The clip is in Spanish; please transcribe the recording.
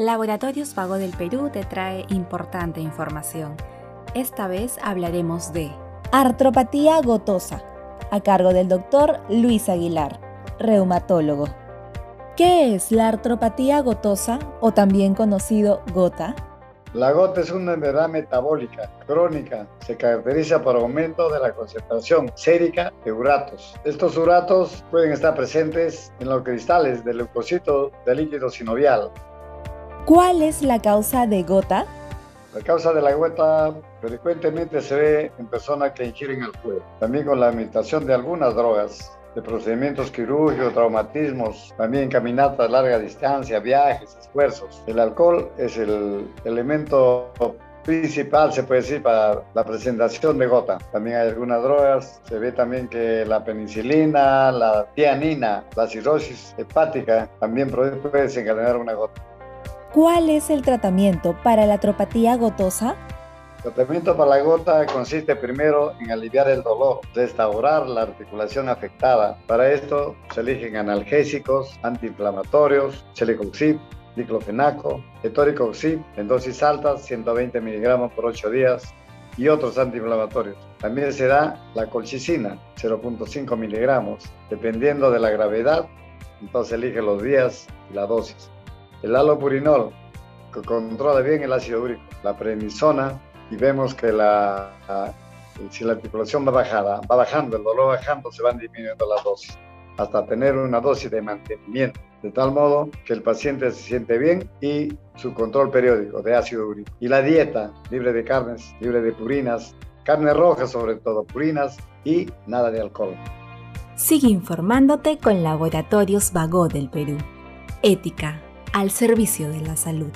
Laboratorios Vago del Perú te trae importante información. Esta vez hablaremos de artropatía gotosa, a cargo del doctor Luis Aguilar, reumatólogo. ¿Qué es la artropatía gotosa o también conocido gota? La gota es una enfermedad metabólica crónica. Se caracteriza por aumento de la concentración sérica de uratos. Estos uratos pueden estar presentes en los cristales del leucocito del líquido sinovial, ¿Cuál es la causa de gota? La causa de la gota frecuentemente se ve en personas que ingieren alcohol, también con la administración de algunas drogas, de procedimientos quirúrgicos, traumatismos, también caminatas a larga distancia, viajes, esfuerzos. El alcohol es el elemento principal, se puede decir, para la presentación de gota. También hay algunas drogas, se ve también que la penicilina, la tianina, la cirrosis hepática también puede desencadenar una gota. ¿Cuál es el tratamiento para la atropatía gotosa? El tratamiento para la gota consiste primero en aliviar el dolor, restaurar la articulación afectada. Para esto se eligen analgésicos, antiinflamatorios, chelicoxib, diclofenaco, etoricoxib en dosis altas, 120 miligramos por 8 días, y otros antiinflamatorios. También se da la colchicina, 0.5 miligramos, dependiendo de la gravedad, entonces elige los días y la dosis el alopurinol, que controla bien el ácido úrico, la prednisona, y vemos que si la articulación va bajada, va bajando, el dolor bajando, se van disminuyendo las dosis, hasta tener una dosis de mantenimiento, de tal modo que el paciente se siente bien y su control periódico de ácido úrico. Y la dieta, libre de carnes, libre de purinas, carne roja sobre todo, purinas y nada de alcohol. Sigue informándote con Laboratorios Vago del Perú. Ética al servicio de la salud.